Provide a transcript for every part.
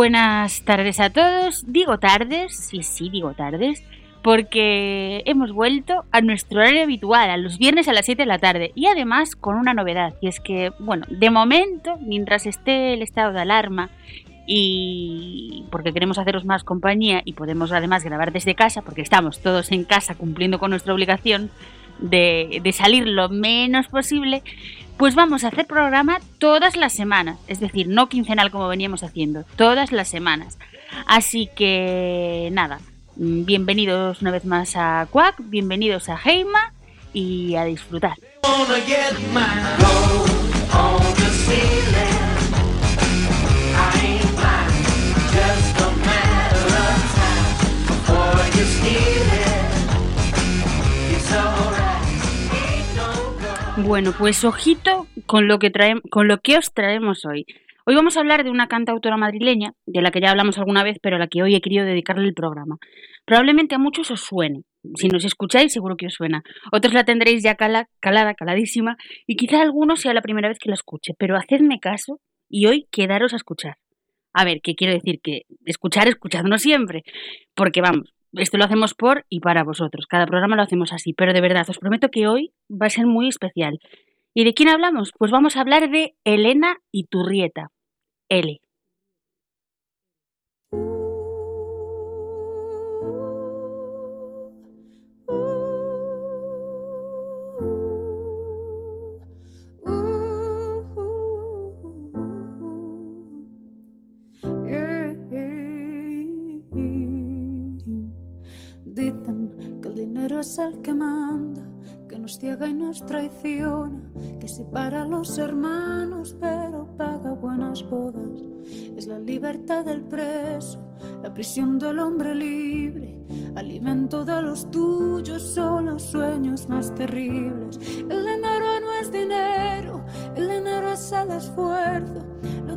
Buenas tardes a todos. Digo tardes, sí, sí, digo tardes, porque hemos vuelto a nuestro horario habitual, a los viernes a las 7 de la tarde, y además con una novedad, y es que, bueno, de momento, mientras esté el estado de alarma y porque queremos haceros más compañía y podemos además grabar desde casa, porque estamos todos en casa cumpliendo con nuestra obligación de, de salir lo menos posible, pues vamos a hacer programa todas las semanas, es decir, no quincenal como veníamos haciendo, todas las semanas. Así que nada, bienvenidos una vez más a Quack, bienvenidos a Heima y a disfrutar. Bueno, pues ojito con lo que traemos, con lo que os traemos hoy. Hoy vamos a hablar de una cantautora madrileña, de la que ya hablamos alguna vez, pero a la que hoy he querido dedicarle el programa. Probablemente a muchos os suene. Si nos escucháis, seguro que os suena. Otros la tendréis ya calada, caladísima, y quizá alguno sea la primera vez que la escuche. Pero hacedme caso y hoy quedaros a escuchar. A ver, ¿qué quiero decir? Que escuchar, escuchadnos siempre. Porque vamos, esto lo hacemos por y para vosotros. Cada programa lo hacemos así, pero de verdad, os prometo que hoy va a ser muy especial. ¿Y de quién hablamos? Pues vamos a hablar de Elena Iturrieta. L. es el que manda, que nos ciega y nos traiciona, que separa a los hermanos pero paga buenas bodas. Es la libertad del preso, la prisión del hombre libre, alimento de los tuyos son los sueños más terribles. El dinero no es dinero, el dinero es el esfuerzo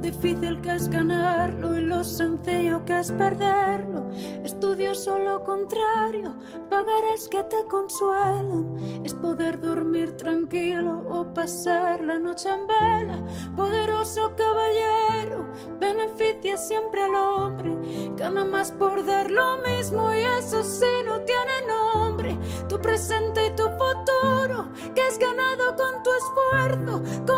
difícil que es ganarlo y lo sencillo que es perderlo. Estudio solo lo contrario, pagarés que te consuelan. Es poder dormir tranquilo o pasar la noche en vela. Poderoso caballero, beneficia siempre al hombre. Gana más por dar lo mismo y eso sí no tiene nombre. Tu presente y tu futuro, que has ganado con tu esfuerzo, compañero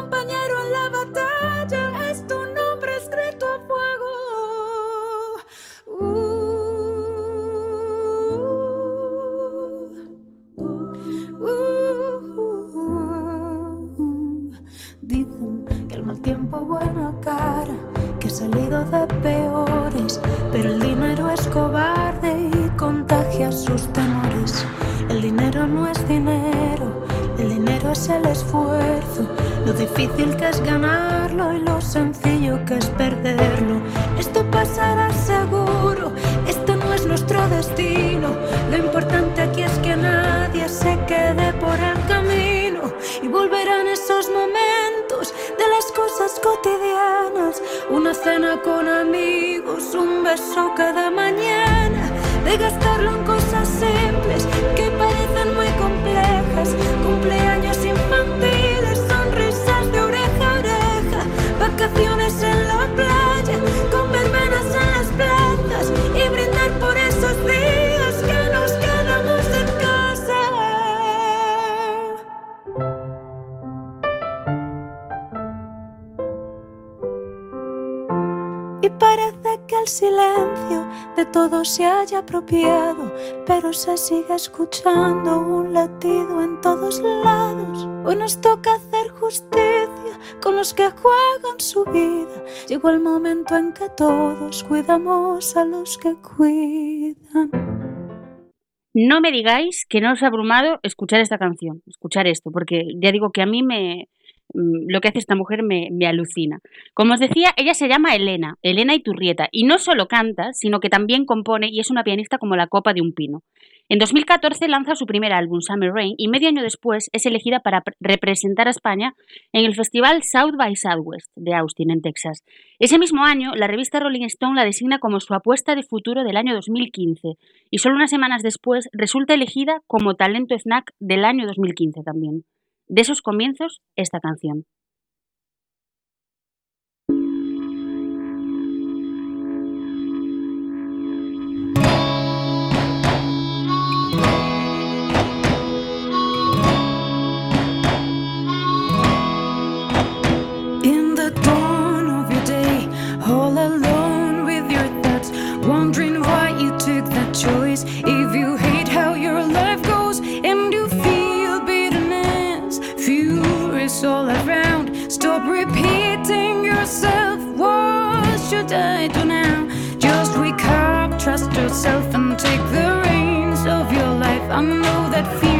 buena cara, que ha salido de peores, pero el dinero es cobarde y contagia sus temores. El dinero no es dinero, el dinero es el esfuerzo lo difícil que es ganarlo y lo sencillo que es perderlo. Esto pasará seguro, esto no es nuestro destino. Lo importante cena con amigos, un beso cada mañana, de gastarlo en cosas simples que parecen muy complejas, cumpleaños infantiles vacaciones en la playa, todo se haya apropiado, pero se sigue escuchando un latido en todos lados. Hoy nos toca hacer justicia con los que juegan su vida. Llegó el momento en que todos cuidamos a los que cuidan. No me digáis que no os ha abrumado escuchar esta canción, escuchar esto, porque ya digo que a mí me, Mm, lo que hace esta mujer me, me, alucina. Como os decía, ella se llama Elena, Elena Iturrieta, y no solo canta, sino que también compone y es una pianista como la copa de un pino. En 2014 lanza su primer álbum, Summer Rain, y medio año después es elegida para representar a España en el festival South by Southwest de Austin, en Texas. Ese mismo año, la revista Rolling Stone la designa como su apuesta de futuro del año 2015, y solo unas semanas después resulta elegida como talento snack del año 2015 también de esos comienzos esta canción. I do now. Just wake up, trust yourself, and take the reins of your life. I know that feeling.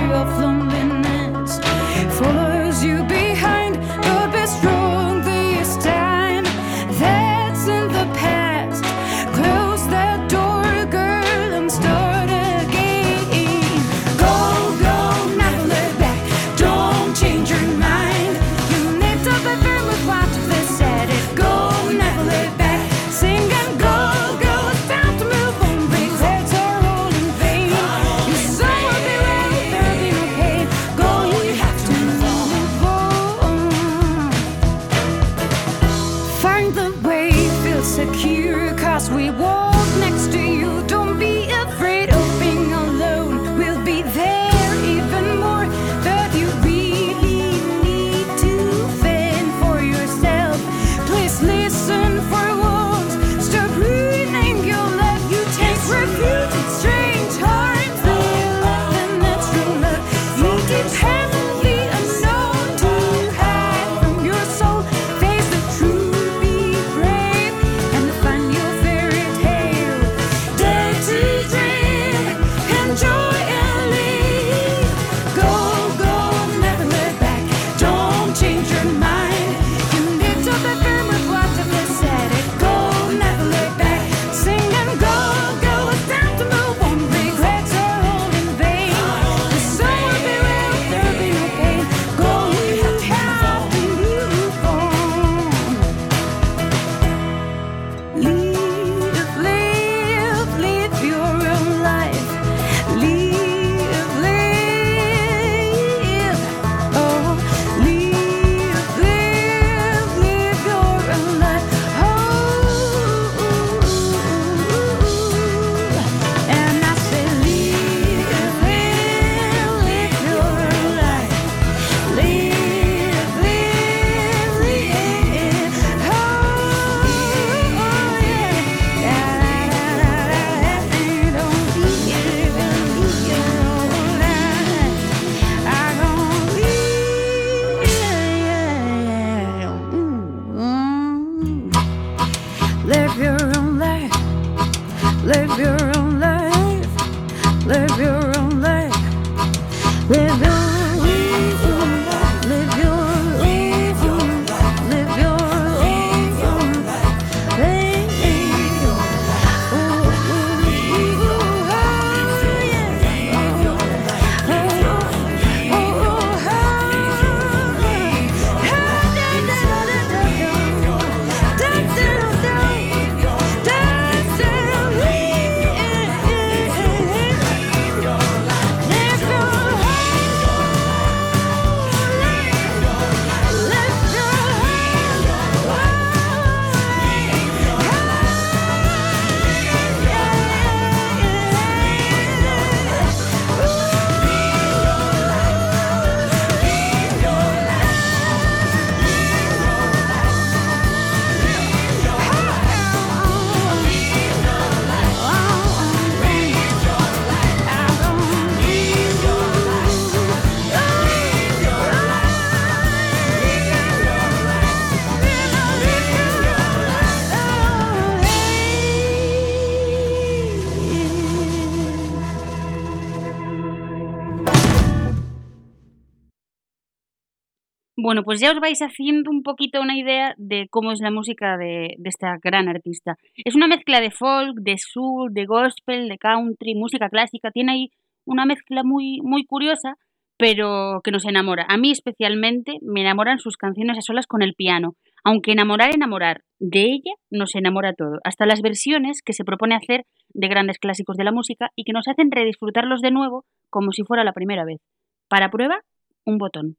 Bueno, pues ya os vais haciendo un poquito una idea de cómo es la música de, esta gran artista. Es una mezcla de folk, de soul, de gospel, de country, música clásica. Tiene ahí una mezcla muy, muy curiosa, pero que nos enamora. A mí especialmente me enamoran sus canciones a solas con el piano. Aunque enamorar, enamorar de ella nos enamora todo. Hasta las versiones que se propone hacer de grandes clásicos de la música y que nos hacen redisfrutarlos de nuevo como si fuera la primera vez. Para prueba, un botón.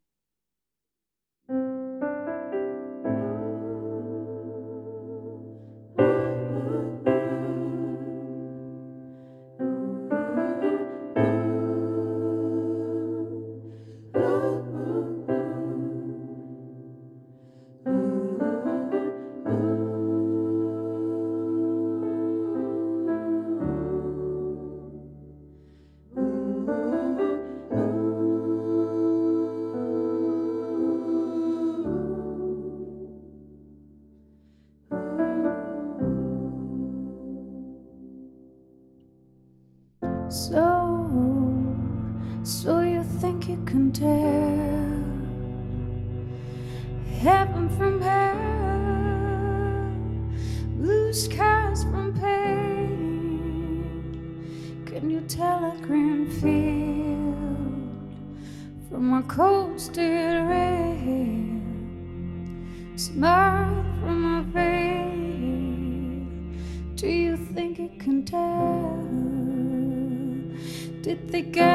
thank you they go.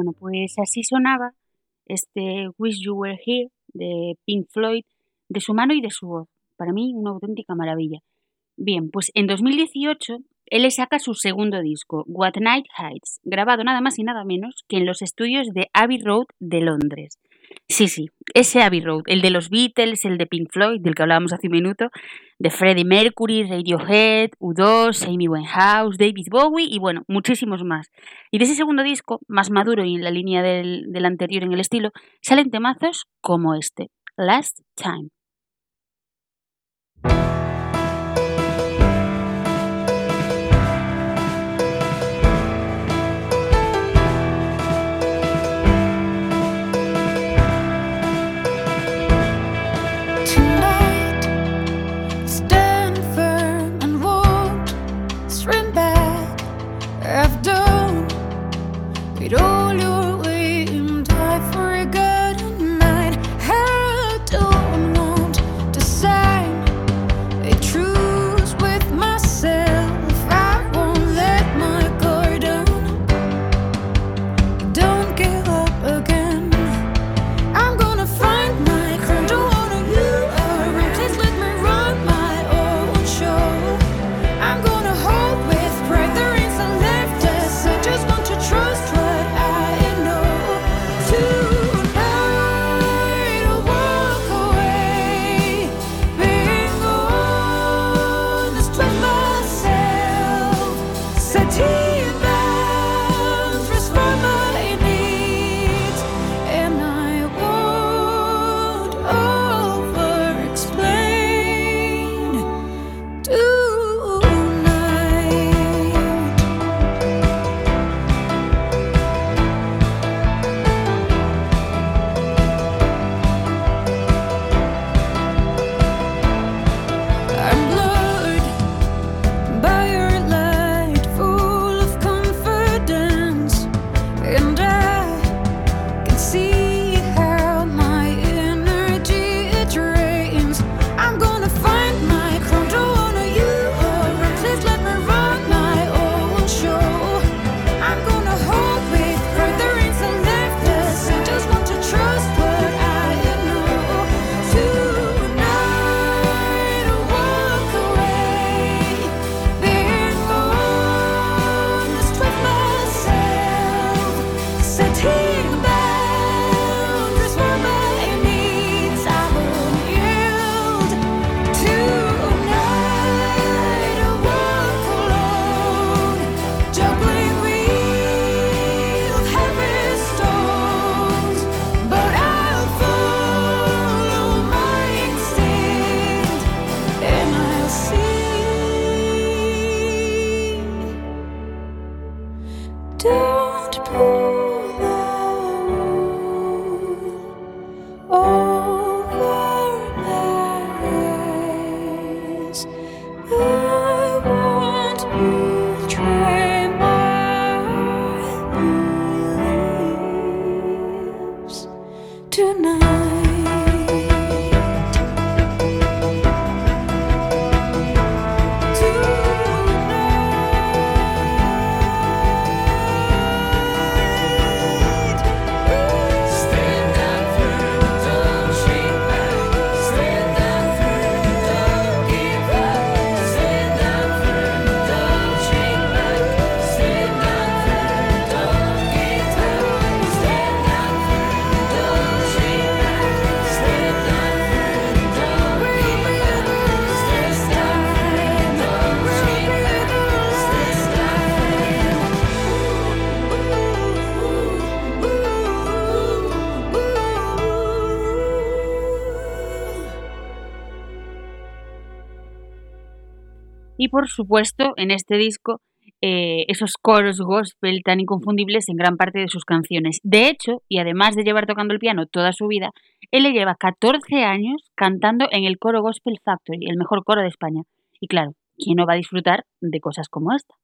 Bueno, pues así sonaba este Wish You Were Here de Pink Floyd, de su mano y de su voz. Para mí, una auténtica maravilla. Bien, pues en 2018 él saca su segundo disco, What Night Heights, grabado nada más y nada menos que en los estudios de Abbey Road de Londres. Sí, sí, ese Abbey Road, el de los Beatles, el de Pink Floyd, del que hablábamos hace un minuto, de Freddie Mercury, Radiohead, U2, Amy Winehouse, David Bowie y bueno, muchísimos más. Y de ese segundo disco, más maduro y en la línea del, del anterior en el estilo, salen temazos como este, Last Time. Y por supuesto, en este disco, eh, esos coros gospel tan inconfundibles en gran parte de sus canciones. De hecho, y además de llevar tocando el piano toda su vida, él le lleva 14 años cantando en el coro Gospel Factory, el mejor coro de España. Y claro, ¿quién no va a disfrutar de cosas como esta?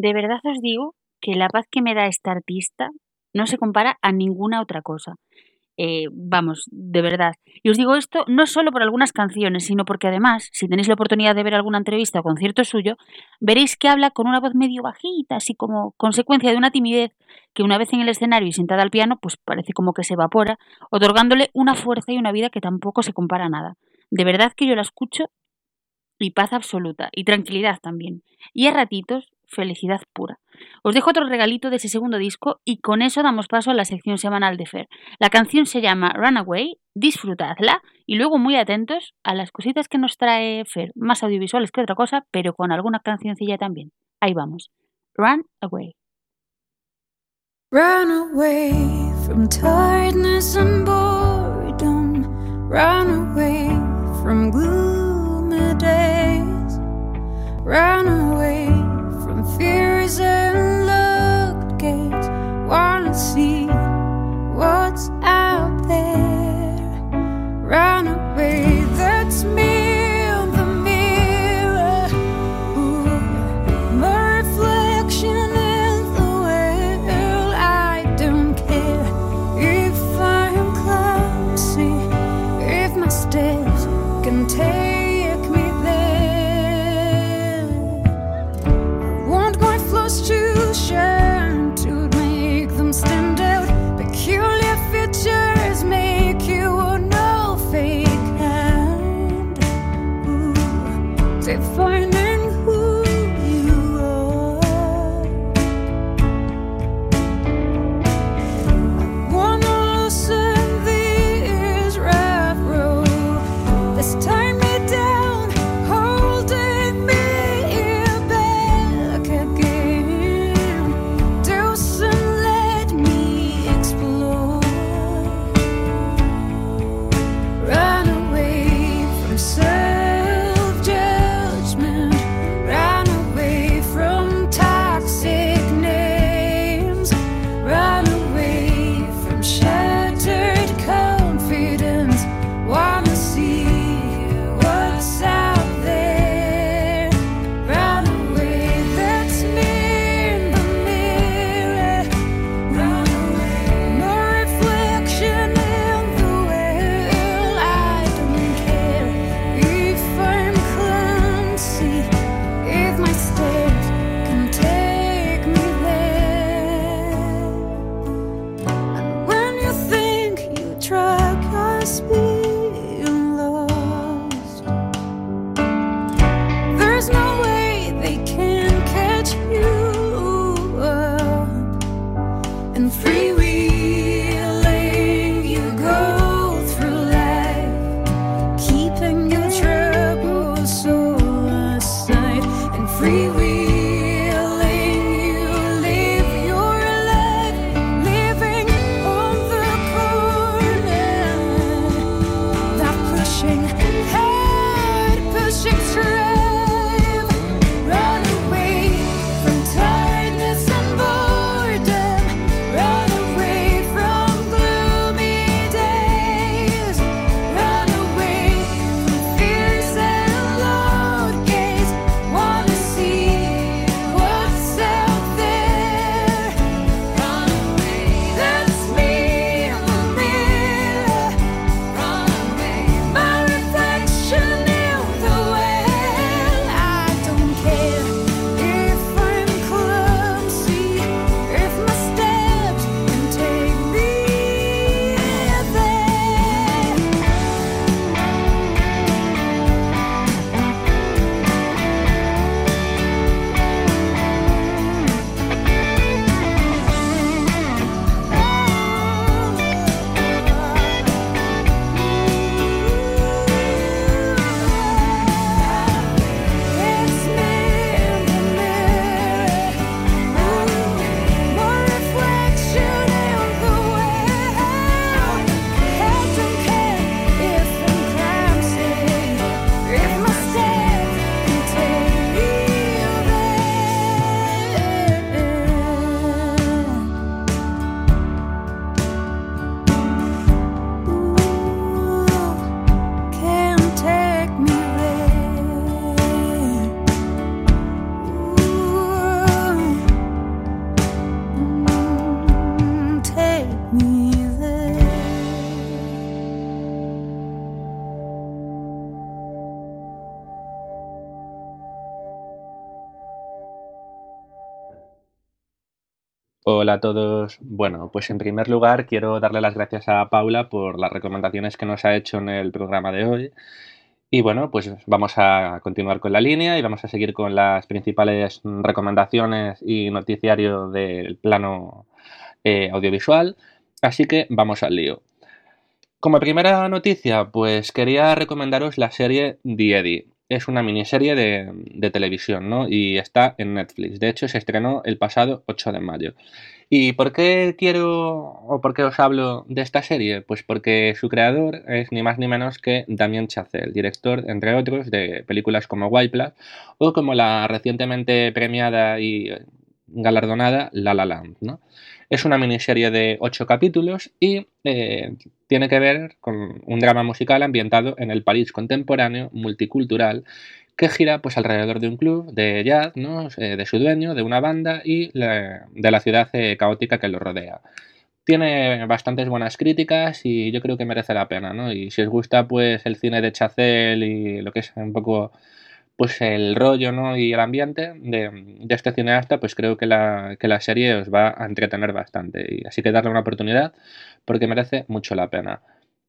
de verdad os digo que la paz que me da esta artista no se compara a ninguna otra cosa. Eh, vamos, de verdad. Y os digo esto no solo por algunas canciones, sino porque además, si tenéis la oportunidad de ver alguna entrevista o concierto suyo, veréis que habla con una voz medio bajita, así como consecuencia de una timidez que una vez en el escenario y sentada al piano, pues parece como que se evapora, otorgándole una fuerza y una vida que tampoco se compara a nada. De verdad que yo la escucho y paz absoluta, y tranquilidad también. Y a ratitos felicidad pura. Os dejo otro regalito de ese segundo disco y con eso damos paso a la sección semanal de Fer. La canción se llama Runaway, disfrutadla y luego muy atentos a las cositas que nos trae Fer, más audiovisuales que otra cosa, pero con alguna cancioncilla también. Ahí vamos. Runaway. Run away from tiredness and boredom. Run away from gloomy days. Run away. gates. Wanna see what's out there. Hola a todos. Bueno, pues en primer lugar quiero darle las gracias a Paula por las recomendaciones que nos ha hecho en el programa de hoy. Y bueno, pues vamos a continuar con la línea y vamos a seguir con las principales recomendaciones y noticiario del plano eh, audiovisual. Así que vamos al lío. Como primera noticia, pues quería recomendaros la serie The Eddie es una miniserie de, televisión, ¿no? Y está en Netflix. De hecho, se estrenó el pasado 8 de mayo. ¿Y por qué quiero o por qué os hablo de esta serie? Pues porque su creador es ni más ni menos que Damien Chazelle, director, entre otros, de películas como White o como la recientemente premiada y galardonada La La Land, ¿no? Es una miniserie de ocho capítulos y eh, tiene que ver con un drama musical ambientado en el París contemporáneo, multicultural, que gira pues alrededor de un club de jazz, ¿no? Eh, de su dueño, de una banda y de la ciudad eh, caótica que lo rodea. Tiene bastantes buenas críticas y yo creo que merece la pena, ¿no? Y si os gusta pues el cine de Chazelle y lo que es un poco pues el rollo ¿no? y el ambiente de, este cineasta, pues creo que la, serie os va a entretener bastante. Y así que darle una oportunidad porque merece mucho la pena.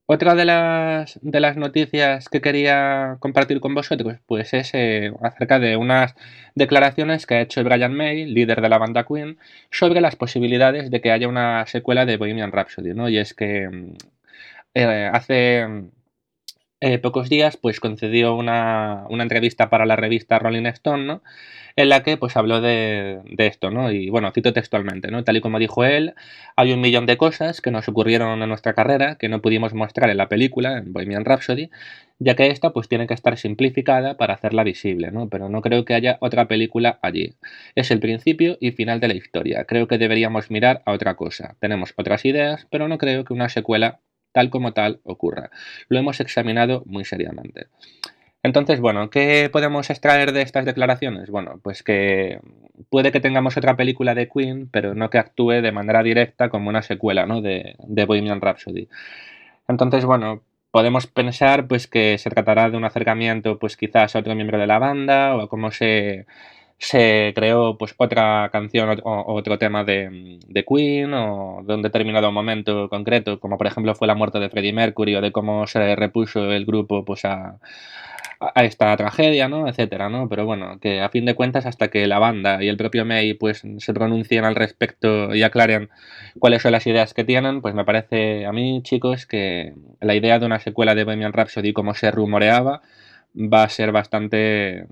Otra de las, de las noticias que quería compartir con vosotros, pues es eh, acerca de unas declaraciones que ha hecho Brian May, líder de la banda Queen, sobre las posibilidades de que haya una secuela de Bohemian Rhapsody, ¿no? Y es que eh, hace eh, pocos días, pues concedió una, entrevista para la revista Rolling Stone, ¿no? En la que pues habló de, esto, ¿no? Y bueno, cito textualmente, ¿no? Tal y como dijo él, hay un millón de cosas que nos ocurrieron en nuestra carrera que no pudimos mostrar en la película, en Bohemian Rhapsody, ya que esta pues tiene que estar simplificada para hacerla visible, ¿no? Pero no creo que haya otra película allí. Es el principio y final de la historia. Creo que deberíamos mirar a otra cosa. Tenemos otras ideas, pero no creo que una secuela tal como tal ocurra. Lo hemos examinado muy seriamente. Entonces, bueno, ¿qué podemos extraer de estas declaraciones? Bueno, pues que puede que tengamos otra película de Queen, pero no que actúe de manera directa como una secuela ¿no? de, de Bohemian Rhapsody. Entonces, bueno, podemos pensar pues que se tratará de un acercamiento pues quizás a otro miembro de la banda o cómo se se creó pues otra canción o, otro tema de, Queen o de un determinado momento concreto, como por ejemplo fue la muerte de Freddie Mercury o de cómo se repuso el grupo pues a, a esta tragedia, ¿no? etcétera, ¿no? Pero bueno, que a fin de cuentas hasta que la banda y el propio May pues se pronuncien al respecto y aclaren cuáles son las ideas que tienen, pues me parece a mí, chicos, que la idea de una secuela de Bohemian Rhapsody como se rumoreaba va a ser bastante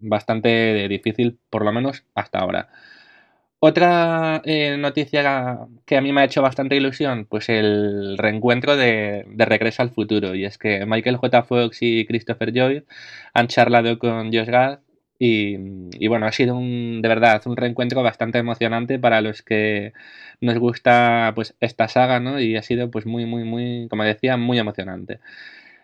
bastante difícil, por lo menos hasta ahora. Otra eh, noticia que a mí me ha hecho bastante ilusión, pues el reencuentro de, Regreso al Futuro. Y es que Michael J. Fox y Christopher Lloyd han charlado con Josh Gad y, bueno, ha sido un, de verdad un reencuentro bastante emocionante para los que nos gusta pues esta saga, ¿no? Y ha sido pues muy, muy, muy, como decía, muy emocionante.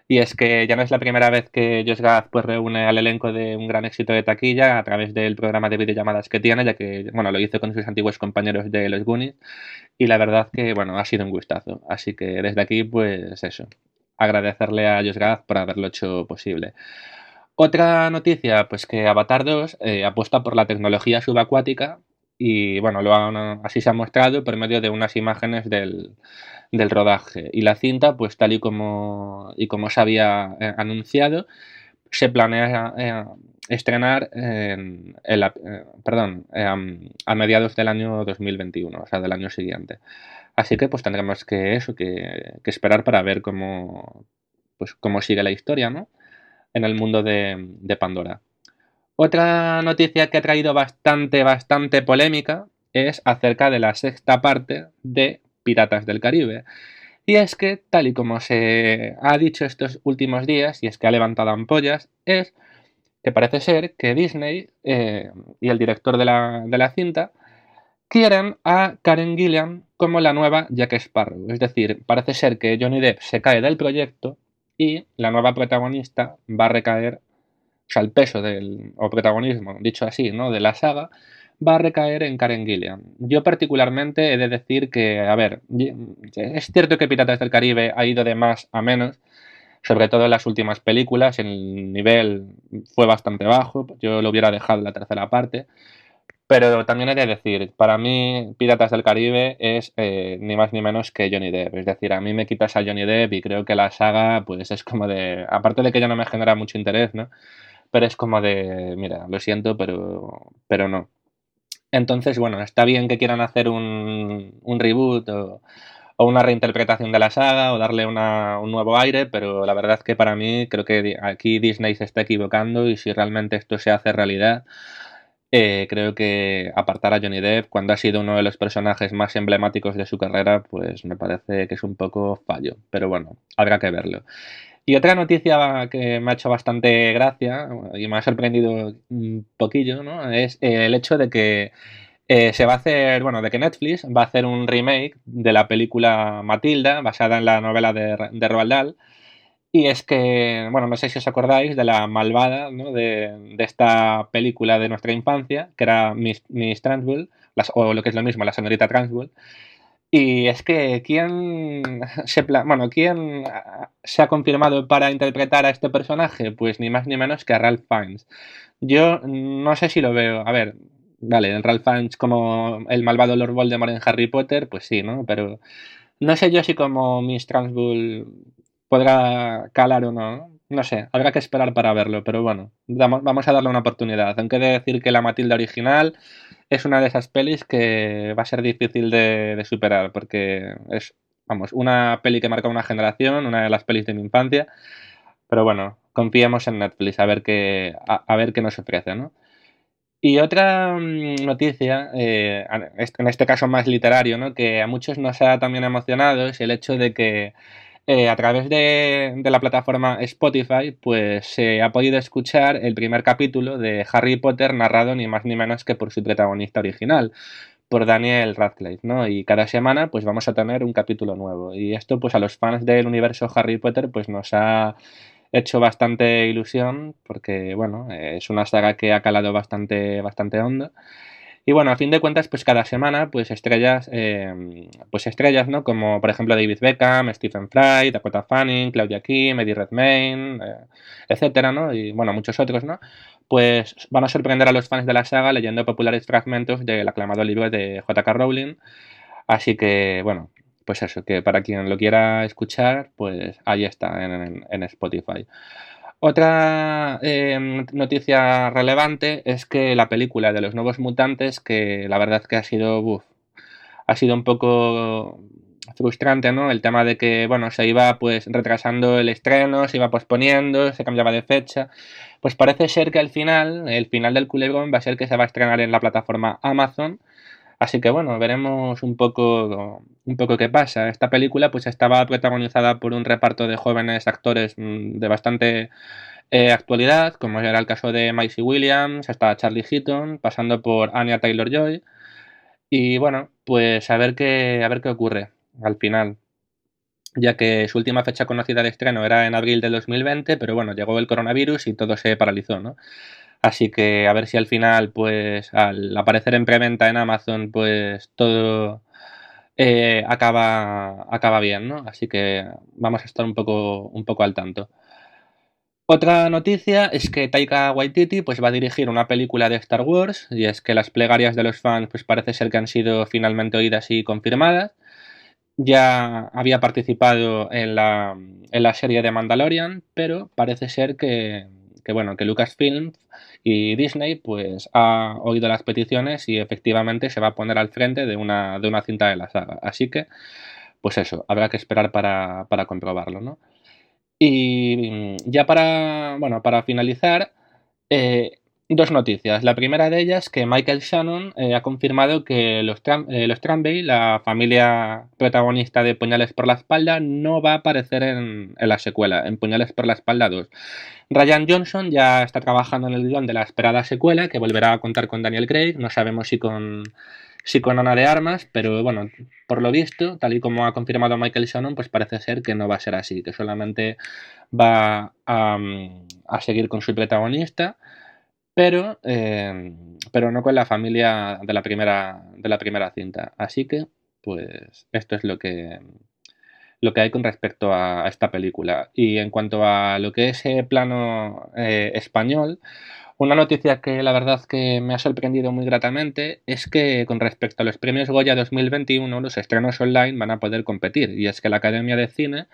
Y es que ya no es la primera vez que Josh Gad pues, reúne al elenco de un gran éxito de taquilla a través del programa de videollamadas que tiene, ya que bueno, lo hizo con sus antiguos compañeros de los Goonies. Y la verdad que bueno, ha sido un gustazo. Así que desde aquí, pues eso. Agradecerle a Josh Gad por haberlo hecho posible. Otra noticia, pues que Avatar 2 eh, apuesta por la tecnología subacuática y bueno, lo así se ha mostrado por medio de unas imágenes del, del rodaje. Y la cinta, pues tal y como, y como se había eh, anunciado, se planea eh, estrenar en, eh, perdón, a mediados del año 2021, o sea, del año siguiente. Así que pues tendremos que eso, que, esperar para ver cómo, pues, cómo sigue la historia, ¿no? En el mundo de, de Pandora. Otra noticia que ha traído bastante, bastante polémica es acerca de la sexta parte de Piratas del Caribe. Y es que, tal y como se ha dicho estos últimos días, y es que ha levantado ampollas, es que parece ser que Disney eh, y el director de la, cinta quieren a Karen Gillian como la nueva Jack Sparrow. Es decir, parece ser que Johnny Depp se cae del proyecto y la nueva protagonista va a recaer, o sea, el peso del, o protagonismo, dicho así, ¿no? de la saga, va a recaer en Karen Gillian. Yo particularmente he de decir que, a ver, es cierto que Piratas del Caribe ha ido de más a menos, sobre todo en las últimas películas, el nivel fue bastante bajo, yo lo hubiera dejado la tercera parte, Pero también he de decir, para mí Piratas del Caribe es eh, ni más ni menos que Johnny Depp. Es decir, a mí me quitas a Johnny Depp y creo que la saga pues es como de... Aparte de que ya no me genera mucho interés, ¿no? Pero es como de, mira, lo siento, pero, pero no. Entonces, bueno, está bien que quieran hacer un, un reboot o, una reinterpretación de la saga o darle una, un nuevo aire, pero la verdad es que para mí creo que aquí Disney se está equivocando y si realmente esto se hace realidad eh, creo que apartar a Johnny Depp cuando ha sido uno de los personajes más emblemáticos de su carrera, pues me parece que es un poco fallo. Pero bueno, habrá que verlo. Y otra noticia que me ha hecho bastante gracia y me ha sorprendido un poquillo, ¿no? Es el hecho de que eh, se va a hacer, bueno, de que Netflix va a hacer un remake de la película Matilda, basada en la novela de, Roald Dahl. Y es que, bueno, no sé si os acordáis de la malvada ¿no? de, de, esta película de nuestra infancia, que era Miss, Miss o lo que es lo mismo, la señorita Transbull. Y es que, ¿quién se, bueno, ¿quién se ha confirmado para interpretar a este personaje? Pues ni más ni menos que a Ralph Fiennes. Yo no sé si lo veo. A ver, vale, el Ralph Fiennes como el malvado Lord Voldemort en Harry Potter, pues sí, ¿no? Pero no sé yo si como Miss Transbull podrá calar o no. No sé, habrá que esperar para verlo, pero bueno, vamos a darle una oportunidad. Aunque he de decir que la Matilda original es una de esas pelis que va a ser difícil de, superar, porque es, vamos, una peli que marca una generación, una de las pelis de mi infancia. Pero bueno, confiemos en Netflix a ver qué, a, ver qué nos ofrece, ¿no? Y otra mm, noticia, eh, en este caso más literario, ¿no? que a muchos nos ha también emocionado, es el hecho de que eh, a través de, la plataforma Spotify, pues se ha podido escuchar el primer capítulo de Harry Potter narrado ni más ni menos que por su protagonista original, por Daniel Radcliffe, ¿no? Y cada semana pues vamos a tener un capítulo nuevo. Y esto pues a los fans del universo Harry Potter pues nos ha hecho bastante ilusión porque, bueno, es una saga que ha calado bastante, bastante hondo. Y bueno, a fin de cuentas, pues cada semana, pues estrellas, eh, pues estrellas, ¿no? Como por ejemplo David Beckham, Stephen Fry, Dakota Fanning, Claudia Kim, Eddie Redmayne, eh, etcétera, ¿no? Y bueno, muchos otros, ¿no? Pues van a sorprender a los fans de la saga leyendo populares fragmentos del aclamado libro de J.K. Rowling. Así que, bueno, pues eso, que para quien lo quiera escuchar, pues ahí está en, en Spotify. Otra eh, noticia relevante es que la película de los nuevos mutantes, que la verdad que ha sido, ha sido un poco frustrante, ¿no? El tema de que, bueno, se iba pues retrasando el estreno, se iba posponiendo, se cambiaba de fecha. Pues parece ser que al final, el final del culebrón va a ser que se va a estrenar en la plataforma Amazon Así que bueno, veremos un poco, un poco qué pasa. Esta película pues estaba protagonizada por un reparto de jóvenes actores mm, de bastante eh, actualidad, como era el caso de Maisie Williams, hasta Charlie Heaton, pasando por Anya Taylor-Joy. Y bueno, pues a ver qué, a ver qué ocurre al final ya que su última fecha conocida de estreno era en abril del 2020, pero bueno, llegó el coronavirus y todo se paralizó, ¿no? Así que a ver si al final, pues al aparecer en preventa en Amazon, pues todo eh, acaba, acaba bien, ¿no? Así que vamos a estar un poco, un poco al tanto. Otra noticia es que Taika Waititi pues, va a dirigir una película de Star Wars y es que las plegarias de los fans pues, parece ser que han sido finalmente oídas y confirmadas. Ya había participado en la, en la serie de Mandalorian, pero parece ser que, que bueno, que Lucasfilm y Disney pues ha oído las peticiones y efectivamente se va a poner al frente de una, de una cinta de la saga. Así que, pues eso, habrá que esperar para, para comprobarlo, ¿no? Y ya para, bueno, para finalizar, eh, Dos noticias. La primera de ellas que Michael Shannon eh, ha confirmado que los, eh, los la familia protagonista de Puñales por la Espalda, no va a aparecer en, la secuela, en Puñales por la Espalda 2. Ryan Johnson ya está trabajando en el guion de la esperada secuela, que volverá a contar con Daniel Craig. No sabemos si con, si con Ana de Armas, pero bueno, por lo visto, tal y como ha confirmado Michael Shannon, pues parece ser que no va a ser así, que solamente va a, a seguir con su protagonista pero, em, pero no con la familia de la, primera, de la primera cinta. Así que, pues, esto es lo que, lo que hay con respecto a, esta película. Y en cuanto a lo que es el plano eh, español, Una noticia que la verdad que me ha sorprendido muy gratamente es que con respecto a los premios Goya 2021 los estrenos online van a poder competir y es que la Academia de Cine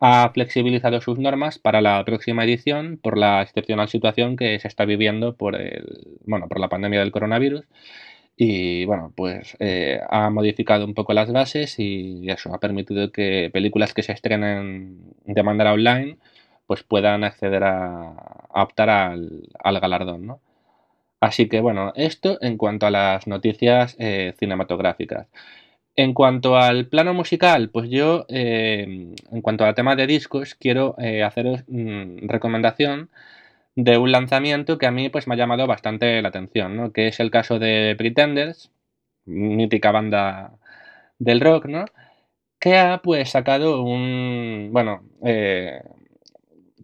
ha flexibilizado sus normas para la próxima edición por la excepcional situación que se está viviendo por, el, bueno, por la pandemia del coronavirus y bueno, pues eh, ha modificado un poco las bases y eso ha permitido que películas que se estrenen de manera online pues puedan acceder a, optar al, galardón, ¿no? Así que bueno, esto en cuanto a las noticias eh, cinematográficas. En cuanto al plano musical, pues yo, eh, en cuanto al tema de discos, quiero eh, haceros mm, recomendación de un lanzamiento que a mí pues me ha llamado bastante la atención, ¿no? Que es el caso de Pretenders, mítica banda del rock, ¿no? Que ha pues sacado un, bueno,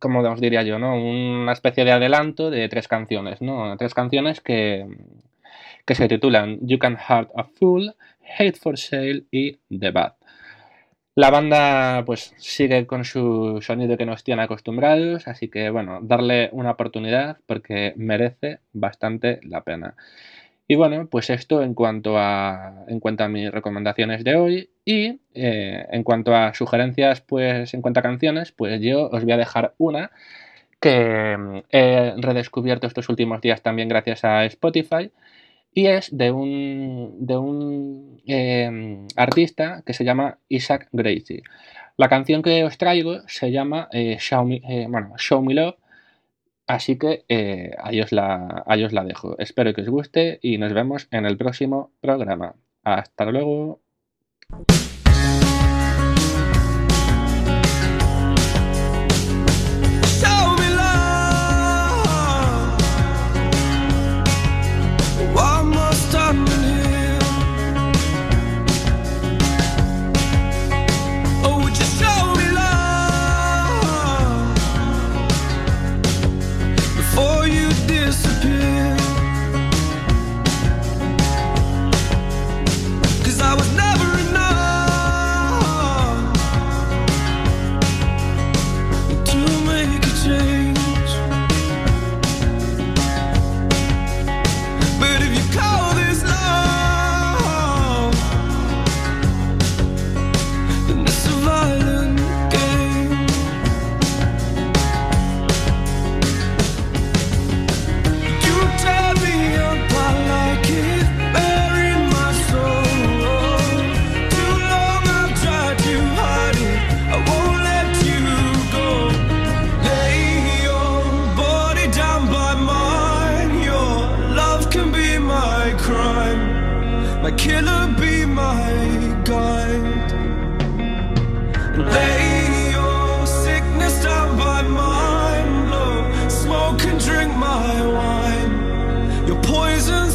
como os diría yo, ¿no? Una especie de adelanto de tres canciones, ¿no? Tres canciones que, que se titulan You Can Heart a Fool, Hate for Sale y The Bad. La banda pues sigue con su sonido que nos tiene acostumbrados, así que bueno, darle una oportunidad porque merece bastante la pena. Y bueno, pues esto en cuanto a, en cuanto a mis recomendaciones de hoy y eh, en cuanto a sugerencias, pues en cuanto a canciones, pues yo os voy a dejar una que mm, he redescubierto estos últimos días también gracias a Spotify y es de un, de un em, artista que se llama Isaac Gracie. La canción que os traigo se llama eh, Show, Me, eh, Show Me Love Así que eh, ahí, os la, ahí os la dejo. Espero que os guste y nos vemos en el próximo programa. Hasta luego. poisons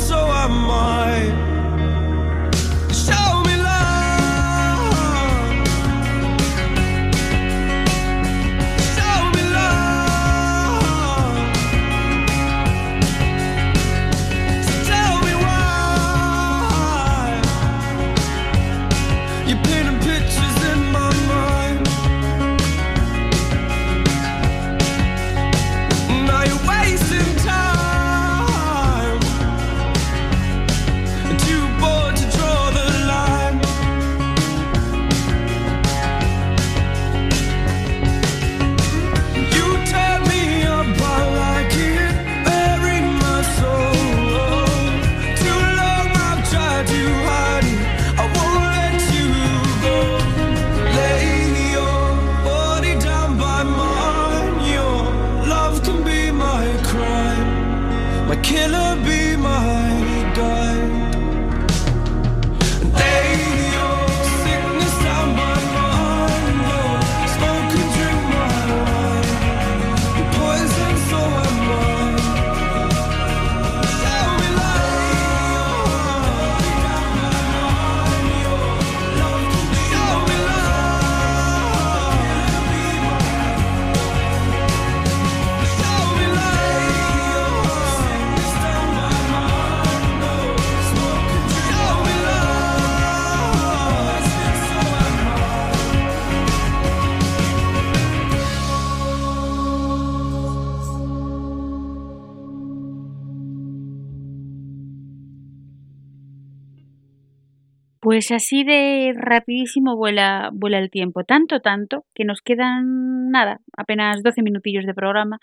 Pues así de rapidísimo vuela, vuela el tiempo, tanto, tanto, que nos quedan nada, apenas 12 minutillos de programa.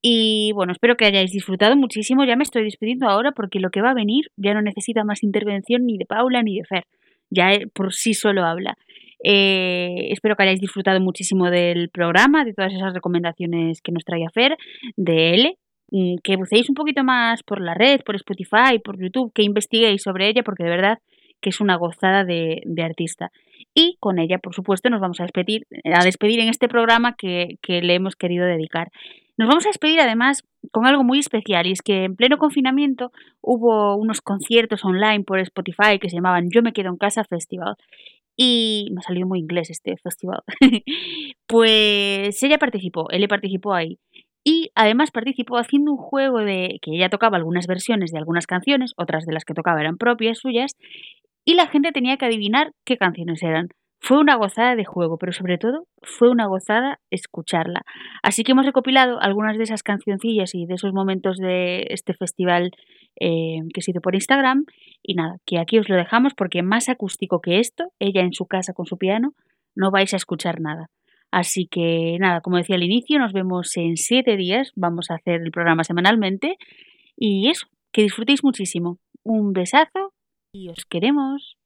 Y bueno, espero que hayáis disfrutado muchísimo. Ya me estoy despidiendo ahora porque lo que va a venir ya no necesita más intervención ni de Paula ni de Fer. Ya por sí solo habla. Eh, espero que hayáis disfrutado muchísimo del programa, de todas esas recomendaciones que nos trae Fer, de L, mm, que buceéis un poquito más por la red, por Spotify, por YouTube, que investiguéis sobre ella, porque de verdad que es una gozada de, artista. Y con ella, por supuesto, nos vamos a despedir, a despedir en este programa que, que le hemos querido dedicar. Nos vamos a despedir además con algo muy especial y es que en pleno confinamiento hubo unos conciertos online por Spotify que se llamaban Yo me quedo en casa Festival y me ha salido muy inglés este festival. pues ella participó, él participó ahí. Y además participó haciendo un juego de que ella tocaba algunas versiones de algunas canciones, otras de las que tocaba eran propias suyas, y la gente tenía que adivinar qué canciones eran. Fue una gozada de juego, pero sobre todo fue una gozada escucharla. Así que hemos recopilado algunas de esas cancioncillas y de esos momentos de este festival eh, que se hizo por Instagram. Y nada, que aquí os lo dejamos porque más acústico que esto, ella en su casa con su piano, no vais a escuchar nada. Así que nada, como decía al inicio, nos vemos en siete días. Vamos a hacer el programa semanalmente. Y eso, que disfrutéis muchísimo. Un besazo y os queremos.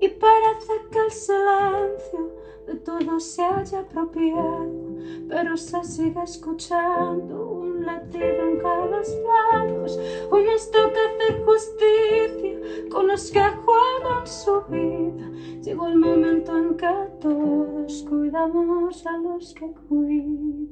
y parece que el silencio de todo se haya apropiado, pero se sigue escuchando un latido en cada lados, hoy nos toca hacer justicia con los que juegan su vida. Llegó el momento en que todos cuidamos a los que cuidan.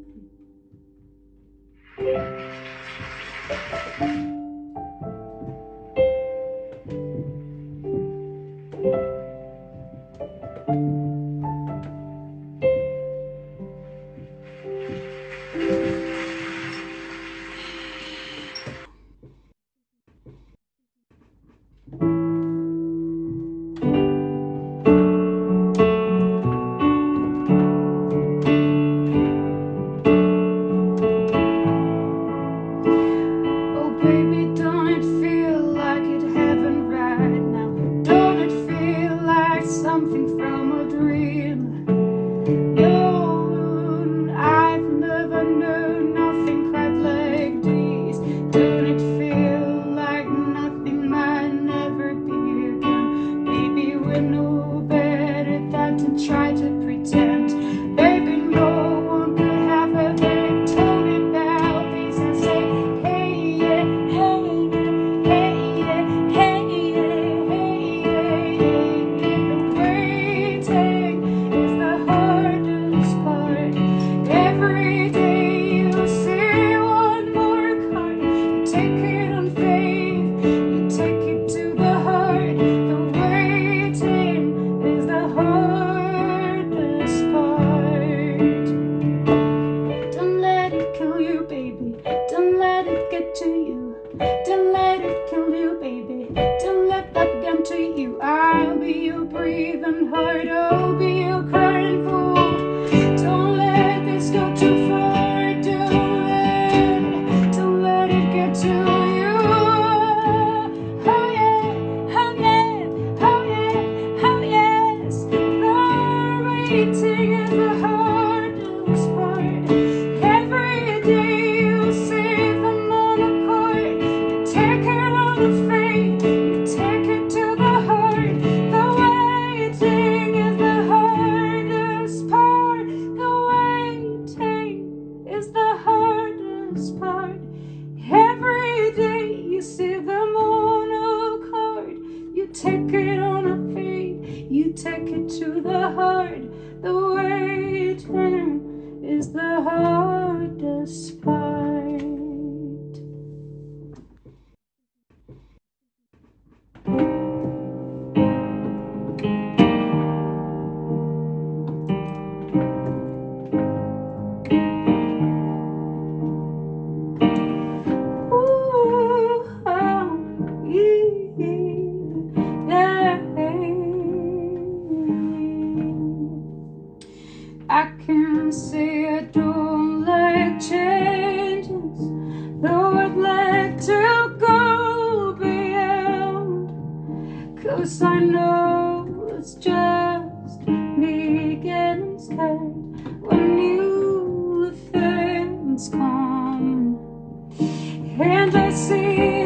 and I see.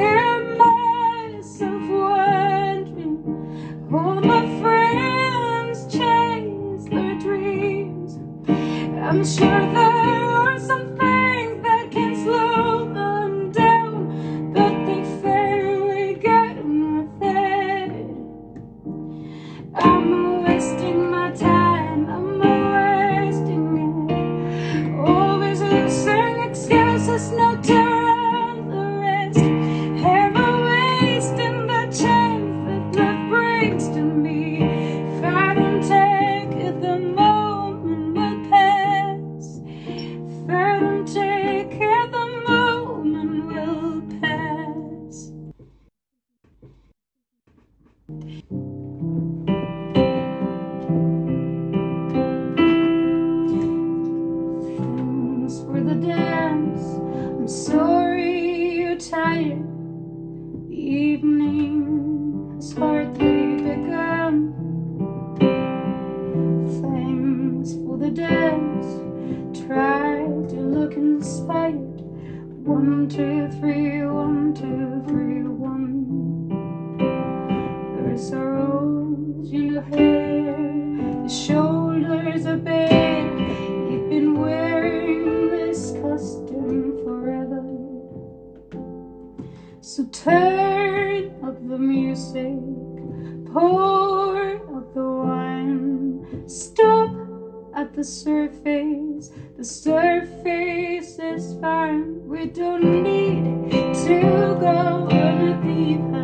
surface. The surface is fine. We don't need to go on a deeper.